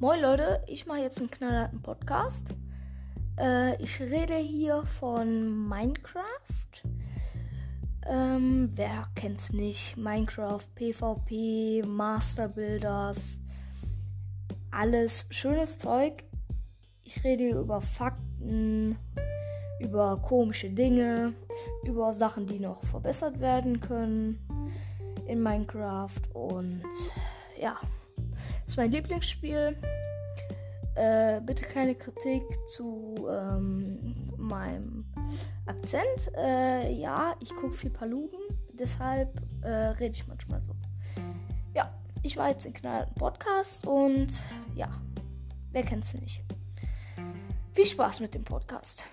Moin Leute, ich mache jetzt einen knallharten Podcast. Äh, ich rede hier von Minecraft. Ähm, wer kennt's nicht? Minecraft, PvP, Master Builders, alles schönes Zeug. Ich rede über Fakten, über komische Dinge, über Sachen, die noch verbessert werden können in Minecraft und ja, ist mein Lieblingsspiel. Äh, bitte keine Kritik zu ähm, meinem Akzent. Äh, ja, ich gucke viel Palugen, deshalb äh, rede ich manchmal so. Ja, ich war jetzt in knallharten Podcast und ja, wer kennt sie nicht? Viel Spaß mit dem Podcast.